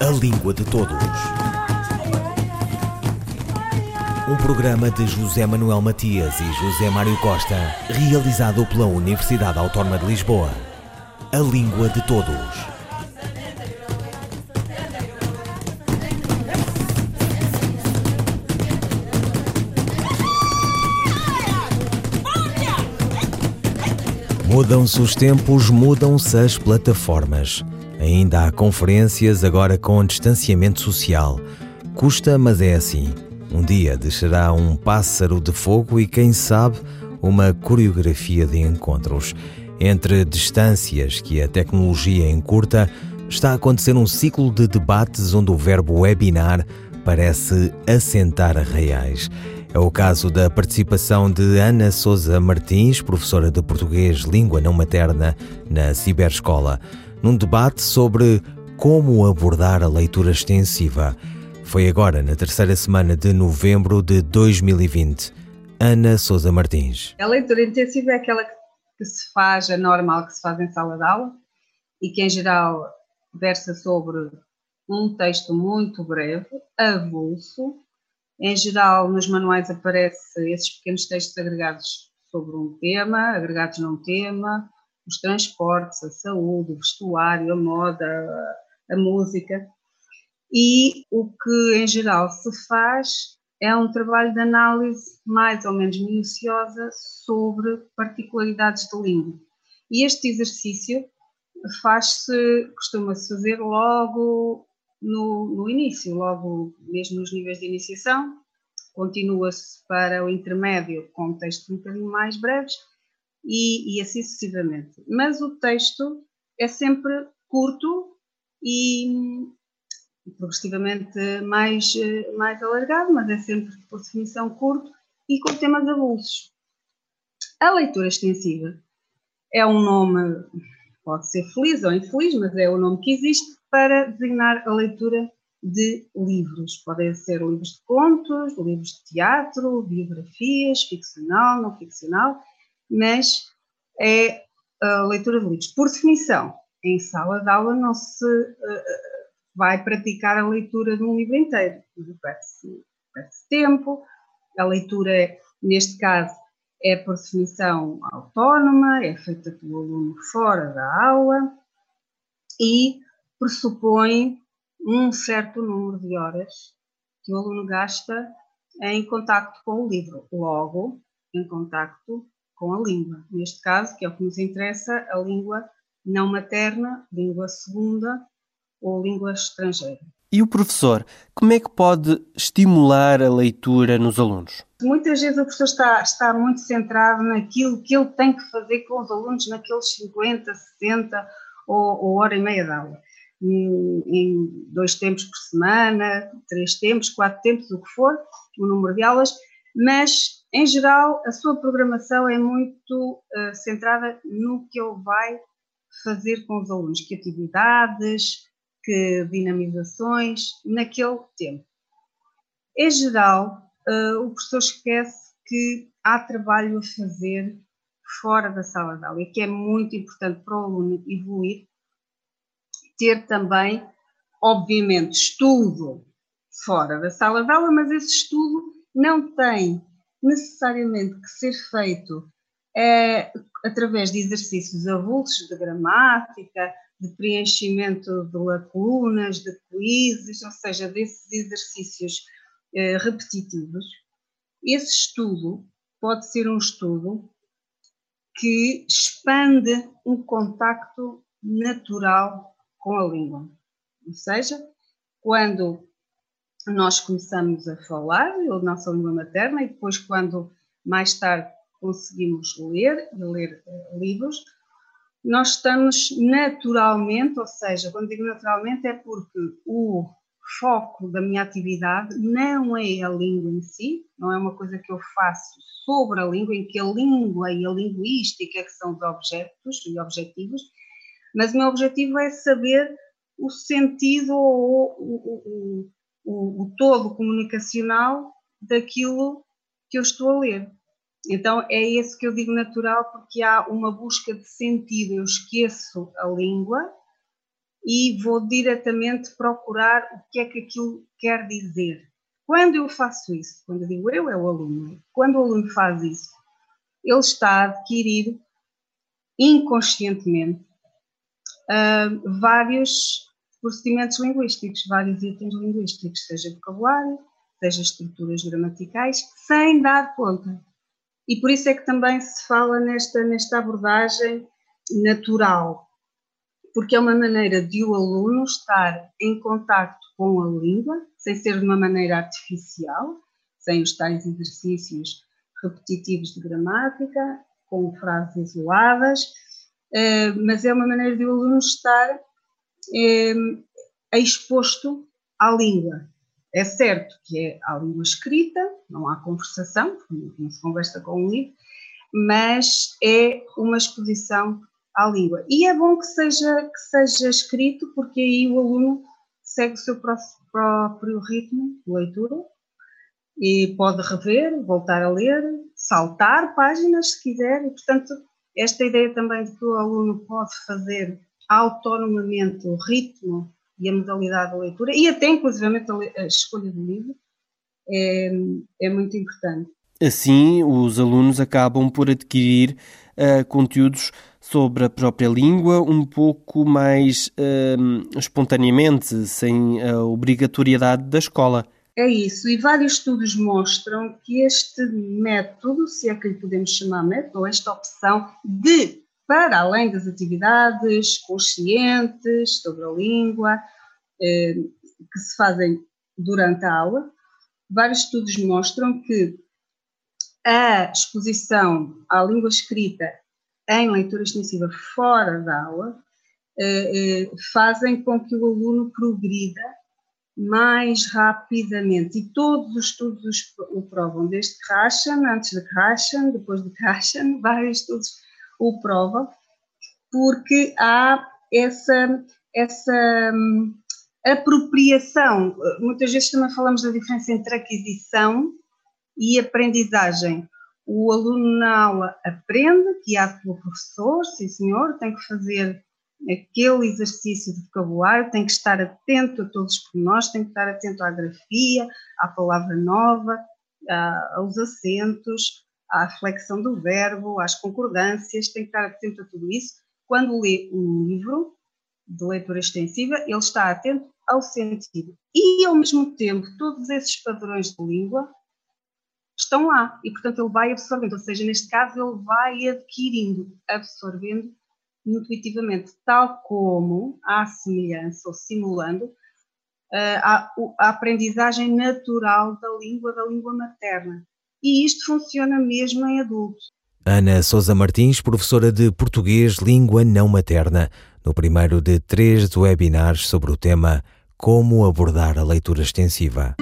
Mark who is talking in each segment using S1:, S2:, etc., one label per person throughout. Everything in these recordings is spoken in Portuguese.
S1: A Língua de Todos. Um programa de José Manuel Matias e José Mário Costa, realizado pela Universidade Autónoma de Lisboa. A Língua de Todos. Mudam-se os tempos, mudam-se as plataformas. Ainda há conferências agora com distanciamento social. Custa, mas é assim. Um dia descerá um pássaro de fogo e, quem sabe, uma coreografia de encontros. Entre distâncias que a tecnologia encurta, está a acontecer um ciclo de debates onde o verbo webinar parece assentar reais. É o caso da participação de Ana Souza Martins, professora de português língua não materna na Ciberescola, num debate sobre como abordar a leitura extensiva. Foi agora, na terceira semana de novembro de 2020. Ana Souza Martins.
S2: A leitura intensiva é aquela que se faz, a normal que se faz em sala de aula e que, em geral, versa sobre um texto muito breve, avulso, em geral, nos manuais aparecem esses pequenos textos agregados sobre um tema, agregados num tema, os transportes, a saúde, o vestuário, a moda, a, música. E o que em geral se faz é um trabalho de análise mais ou menos minuciosa sobre particularidades de língua. E este exercício faz-se, costuma-se fazer logo no, no início, logo mesmo nos níveis de iniciação, continua-se para o intermédio com textos um bocadinho mais breves e, e, assim sucessivamente. Mas o texto é sempre curto e progressivamente mais, mais alargado, mas é sempre por definição curto e com temas avulsos. A leitura extensiva é um nome, pode ser feliz ou infeliz, mas é o nome que existe, para designar a leitura de livros. Podem ser livros de contos, livros de teatro, biografias, ficcional, não ficcional, mas é a leitura de livros. Por definição, em sala de aula não se uh, vai praticar a leitura de um livro inteiro. Perde-se tempo, a leitura, neste caso, é por definição autónoma, é feita pelo aluno fora da aula e pressupõe um certo número de horas que o aluno gasta em contacto com o livro, logo em contacto com a língua. Neste caso, que é o que nos interessa, a língua não materna, língua segunda ou língua estrangeira.
S3: E o professor, como é que pode estimular a leitura nos alunos?
S2: Muitas vezes o professor está, está muito centrado naquilo que ele tem que fazer com os alunos naqueles 50, 60 ou, ou hora e meia de aula em, em dois tempos por semana, três tempos, quatro tempos, o que for, o número de aulas, mas em geral a sua programação é muito uh, centrada no que ele vai fazer com os alunos, que atividades, que dinamizações, naquele tempo. Em geral, uh, o professor esquece que há trabalho a fazer fora da sala de aula e que é muito importante para o aluno evoluir ter também, obviamente, estudo fora da sala de aula, mas esse estudo não tem necessariamente que ser feito é, através de exercícios avulsos de gramática, de preenchimento de lacunas, de quizzes, ou seja, desses exercícios é, repetitivos. Esse estudo pode ser um estudo que expande um contacto natural com a língua. Ou seja, quando nós começamos a falar a nossa língua materna e depois quando mais tarde conseguimos ler e ler uh, livros, nós estamos naturalmente, ou seja, quando digo naturalmente é porque o foco da minha atividade não é a língua em si, não é uma coisa que eu faço sobre a língua, em que a língua e a linguística que são os objetos e objetivos, mas o meu objetivo é saber o sentido ou o, o, o, o todo comunicacional daquilo que eu estou a ler. Então é esse que eu digo natural, porque há uma busca de sentido. Eu esqueço a língua e vou diretamente procurar o que é que aquilo quer dizer. Quando eu faço isso, quando eu digo eu, é o aluno, quando o aluno faz isso, ele está a adquirir inconscientemente uh, vários procedimentos linguísticos, vários itens linguísticos, seja vocabulário, seja estruturas gramaticais, sem dar conta. E por isso é que também se fala nesta, nesta abordagem natural, porque é uma maneira de o aluno estar em contacto com a língua, sem ser de uma maneira artificial, sem os tais exercícios repetitivos de gramática, com frases isoladas, eh, mas é uma maneira de o aluno estar é, exposto à língua. É certo que é a língua escrita, não há conversação, não se conversa com um livro, mas é uma exposição à língua. E é bom que seja, que seja escrito, porque aí o aluno segue o seu próprio ritmo de leitura e pode rever, voltar a ler, saltar páginas se quiser, e portanto, esta ideia também de que o aluno pode fazer autonomamente o ritmo e a modalidade da leitura e até inclusivamente a, escolha do livro é, é muito importante.
S3: Assim, os alunos acabam por adquirir uh, conteúdos sobre a própria língua um pouco mais uh, espontaneamente, sem a obrigatoriedade da escola.
S2: É isso, e vários estudos mostram que este método, se é que lhe podemos chamar método, ou esta opção de para além das atividades conscientes sobre a língua eh, que se fazem durante a aula, vários estudos mostram que a exposição à língua escrita em leitura extensiva fora da aula eh, eh, fazem com que o aluno progrida mais rapidamente. E todos os estudos o provam, desde Krashen, antes de Krashen, depois de Krashen, vários estudos o prova, porque há essa, essa hum, apropriação. Muitas vezes também falamos da diferença entre aquisição e aprendizagem. O aluno na aula aprende, que há pelo professor, sim senhor, tem que fazer aquele exercício de vocabulário, tem que estar atento a todos os pormenores, tem que estar atento à grafia, à palavra nova, aos acentos, à flexão do verbo, às concordâncias, tem que estar atento a tudo isso. Quando lê um livro de leitura extensiva, ele está atento ao sentido. E, ao mesmo tempo, todos esses padrões de língua estão lá e, portanto, ele vai absorvendo, ou seja, neste caso, ele vai adquirindo, absorvendo intuitivamente, tal como a semelhança ou simulando a, a aprendizagem natural da língua, da língua materna e isto funciona mesmo em adultos.
S1: Ana Sousa Martins, professora de Português Língua Não Materna, no primeiro de três webinars sobre o tema Como abordar a leitura extensiva.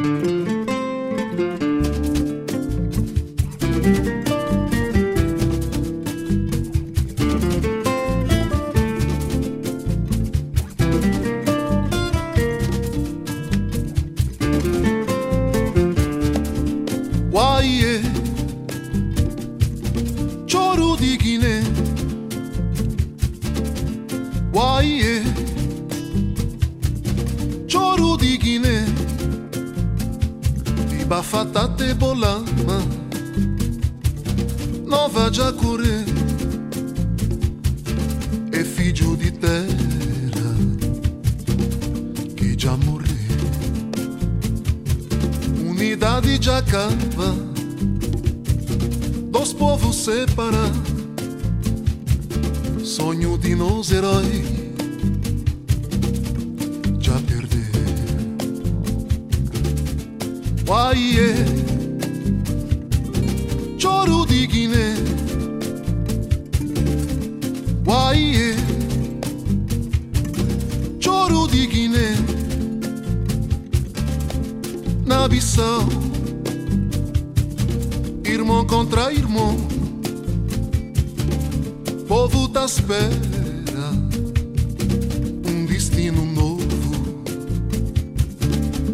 S4: Nova Giacure è figlio di terra che già morì unità di Giacava dos povos separa sogno di nos eroi Bissau, irmão contra irmão, povo da espera, um destino novo.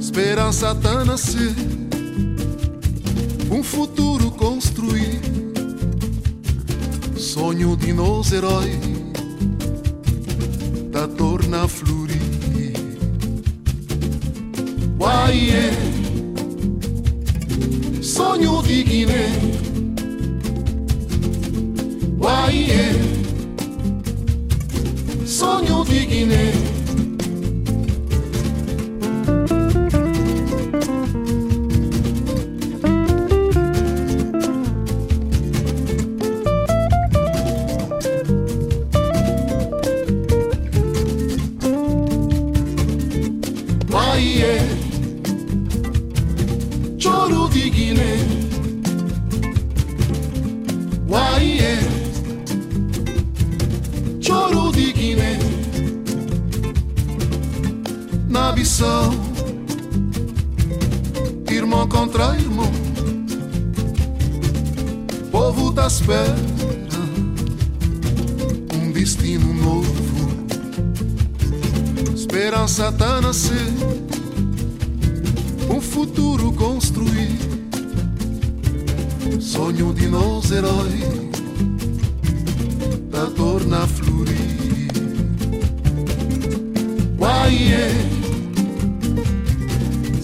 S4: Esperança tá nascer. Um futuro construir, sonho de nos herói, da torna florir. Uai, sonho de Guiné. Uai, irmão contra irmão. Povo tá da espera, um destino novo. Esperança tá nascer, um futuro construir. Sonho de nós
S1: herói, da torna a florir. Guaiê. É.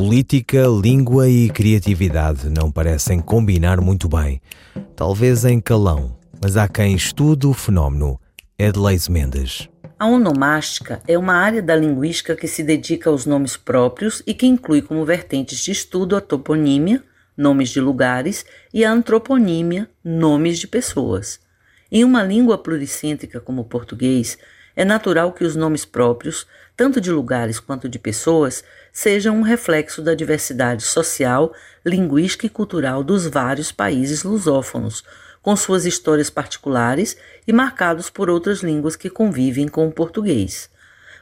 S1: Política, língua e criatividade não parecem combinar muito bem. Talvez em calão, mas há quem estude o fenómeno. Edleis Mendes.
S5: A onomástica é uma área da linguística que se dedica aos nomes próprios e que inclui como vertentes de estudo a toponímia, nomes de lugares, e a antroponímia, nomes de pessoas. Em uma língua pluricêntrica como o português, é natural que os nomes próprios, tanto de lugares quanto de pessoas, sejam um reflexo da diversidade social, linguística e cultural dos vários países lusófonos, com suas histórias particulares e marcados por outras línguas que convivem com o português.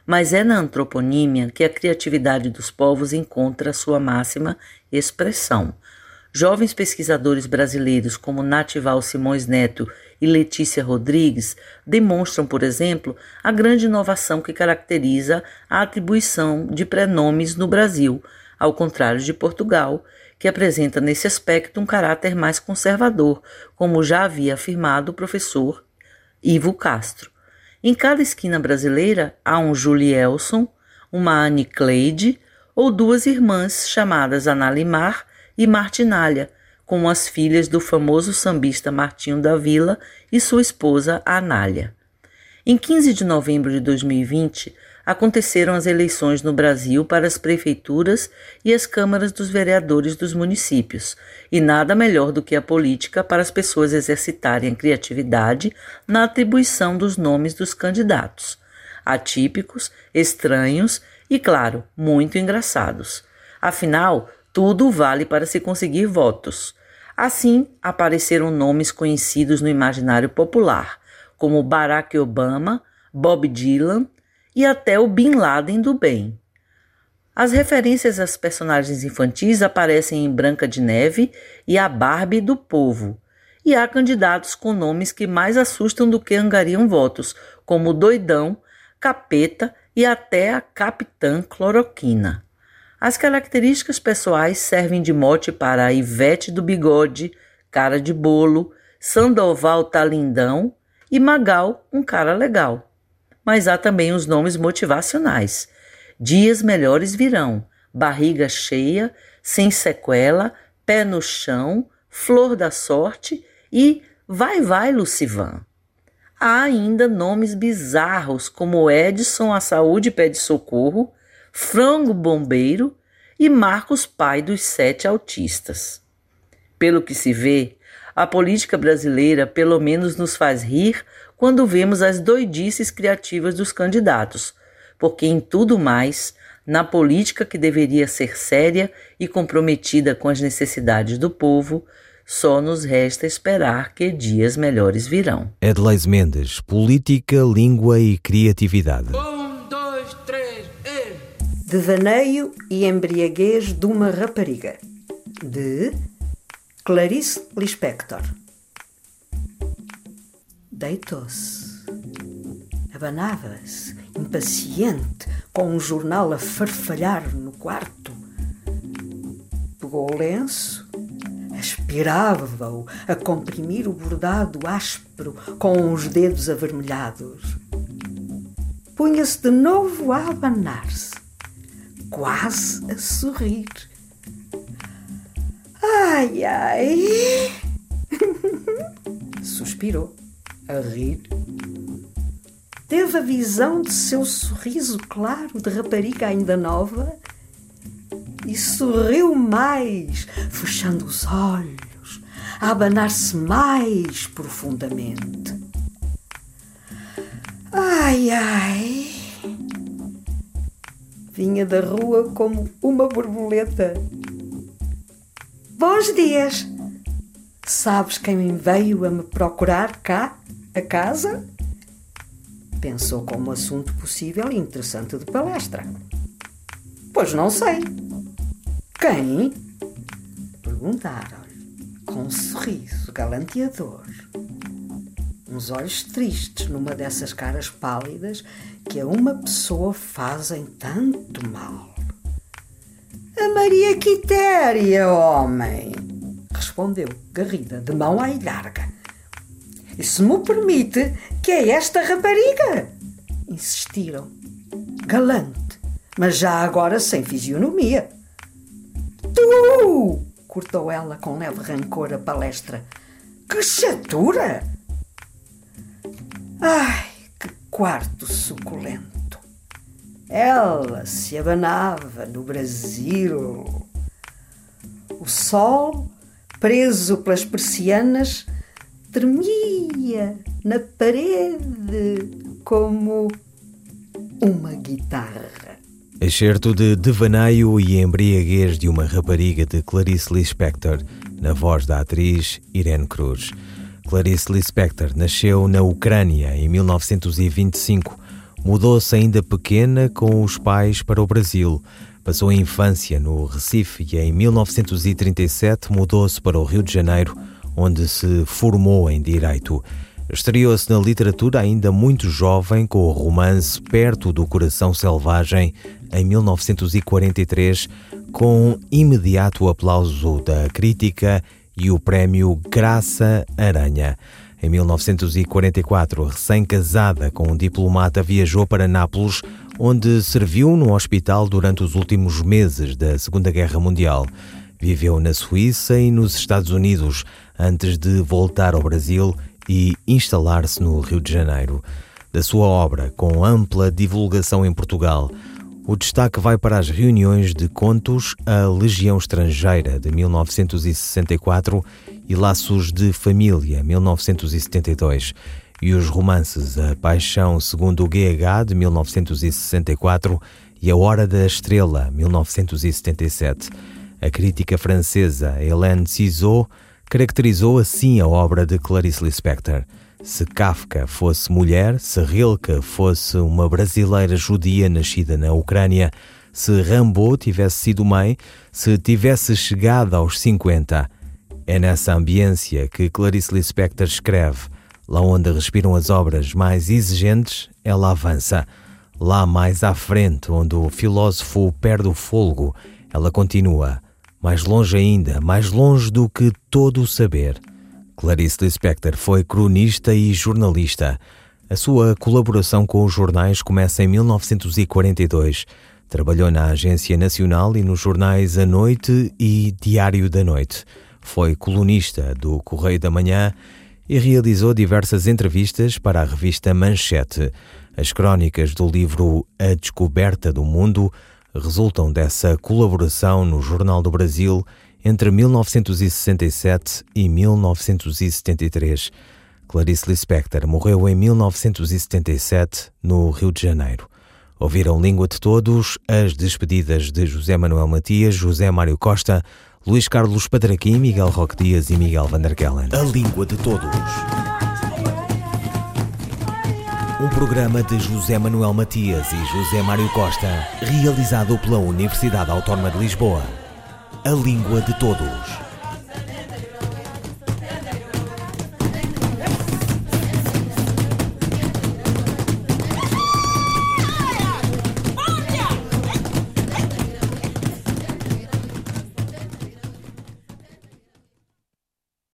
S5: Mas é na antroponímia que a criatividade dos povos encontra sua máxima expressão. Jovens pesquisadores brasileiros como Natival Simões Neto e Letícia Rodrigues demonstram, por exemplo, a grande inovação que caracteriza a atribuição de prenomes no Brasil, ao contrário de Portugal, que apresenta nesse aspecto um caráter mais conservador, como já havia afirmado o professor Ivo Castro. Em cada esquina brasileira há um Julielson, uma Anne Cleide ou duas irmãs chamadas Analimar e Martinalha, com as filhas do famoso sambista Martinho da Vila e sua esposa Anália. Em 15 de novembro de 2020, aconteceram as eleições no Brasil para as prefeituras e as câmaras dos vereadores dos municípios, e nada melhor do que a política para as pessoas exercitarem a criatividade na atribuição dos nomes dos candidatos, atípicos, estranhos e, claro, muito engraçados. Afinal, tudo vale para se conseguir votos. Assim, apareceram nomes conhecidos no imaginário popular, como Barack Obama, Bob Dylan e até o Bin Laden do bem. As referências às personagens infantis aparecem em Branca de Neve e a Barbie do Povo. E há candidatos com nomes que mais assustam do que angariam votos, como Doidão, Capeta e até a Capitã Cloroquina. As características pessoais servem de mote para a Ivete do Bigode, cara de bolo, Sandoval tá lindão e Magal, um cara legal. Mas há também os nomes motivacionais. Dias melhores virão, barriga cheia, sem sequela, pé no chão, flor da sorte e vai vai Lucivan. Há ainda nomes bizarros como Edson a saúde pede socorro, Frango Bombeiro e Marcos Pai dos Sete Autistas. Pelo que se vê, a política brasileira pelo menos nos faz rir quando vemos as doidices criativas dos candidatos, porque em tudo mais, na política que deveria ser séria e comprometida com as necessidades do povo, só nos resta esperar que dias melhores virão.
S1: Edleis Mendes, Política, Língua e Criatividade.
S6: Devaneio e embriaguez de uma rapariga, de Clarice Lispector. Deitou-se. Abanava-se, impaciente, com um jornal a farfalhar no quarto. Pegou o lenço, aspirava-o a comprimir o bordado áspero com os dedos avermelhados. Punha-se de novo a abanar-se, quase a sorrir. Ai, ai! Suspirou, a rir. Teve a visão de seu sorriso claro de rapariga ainda nova e sorriu mais, fechando os olhos, a abanar-se mais profundamente. Ai, ai! Vinha da rua como uma borboleta. Bons dias! Sabes quem veio a me procurar cá, a casa? Pensou como assunto possível e interessante de palestra. Pois não sei. Quem? Perguntaram-lhe, com um sorriso galanteador. Uns olhos tristes numa dessas caras pálidas que a uma pessoa fazem tanto mal. A Maria Quitéria, homem! Respondeu, garrida, de mão à larga. E se me permite, que é esta rapariga? Insistiram. Galante, mas já agora sem fisionomia. Tu! cortou ela com leve rancor a palestra. Que chatura! Ai, que quarto suculento! Ela se abanava no Brasil. O sol, preso pelas persianas, tremia na parede como uma guitarra.
S1: Excerto de Devaneio e Embriaguez de uma Rapariga de Clarice Lispector, na voz da atriz Irene Cruz. Clarice Lispector nasceu na Ucrânia em 1925. Mudou-se ainda pequena com os pais para o Brasil. Passou a infância no Recife e em 1937 mudou-se para o Rio de Janeiro, onde se formou em Direito. Estreou-se na literatura ainda muito jovem com o romance Perto do Coração Selvagem, em 1943, com imediato aplauso da crítica e o prémio Graça Aranha. Em 1944, recém-casada com um diplomata, viajou para Nápoles, onde serviu no hospital durante os últimos meses da Segunda Guerra Mundial. Viveu na Suíça e nos Estados Unidos antes de voltar ao Brasil e instalar-se no Rio de Janeiro. Da sua obra, com ampla divulgação em Portugal, o destaque vai para as reuniões de contos A Legião Estrangeira, de 1964, e Laços de Família, 1972, e os romances A Paixão segundo o GH, de 1964, e A Hora da Estrela, 1977. A crítica francesa Hélène Cizot caracterizou assim a obra de Clarice Lispector. Se Kafka fosse mulher, se Rilke fosse uma brasileira judia nascida na Ucrânia, se Rambo tivesse sido mãe, se tivesse chegado aos 50. É nessa ambiência que Clarice Lispector escreve. Lá onde respiram as obras mais exigentes, ela avança. Lá mais à frente, onde o filósofo perde o fôlego, ela continua. Mais longe ainda, mais longe do que todo o saber. Clarice Lispector foi cronista e jornalista. A sua colaboração com os jornais começa em 1942. Trabalhou na Agência Nacional e nos jornais A Noite e Diário da Noite. Foi colunista do Correio da Manhã e realizou diversas entrevistas para a revista Manchete. As crónicas do livro A Descoberta do Mundo resultam dessa colaboração no Jornal do Brasil entre 1967 e 1973. Clarice Lispector morreu em 1977 no Rio de Janeiro. Ouviram Língua de Todos as despedidas de José Manuel Matias, José Mário Costa, Luís Carlos Padraquim, Miguel Roque Dias e Miguel Van der Kellen.
S7: A Língua de Todos.
S1: Um programa de José Manuel Matias e José Mário Costa, realizado pela Universidade Autónoma de Lisboa. A língua de todos.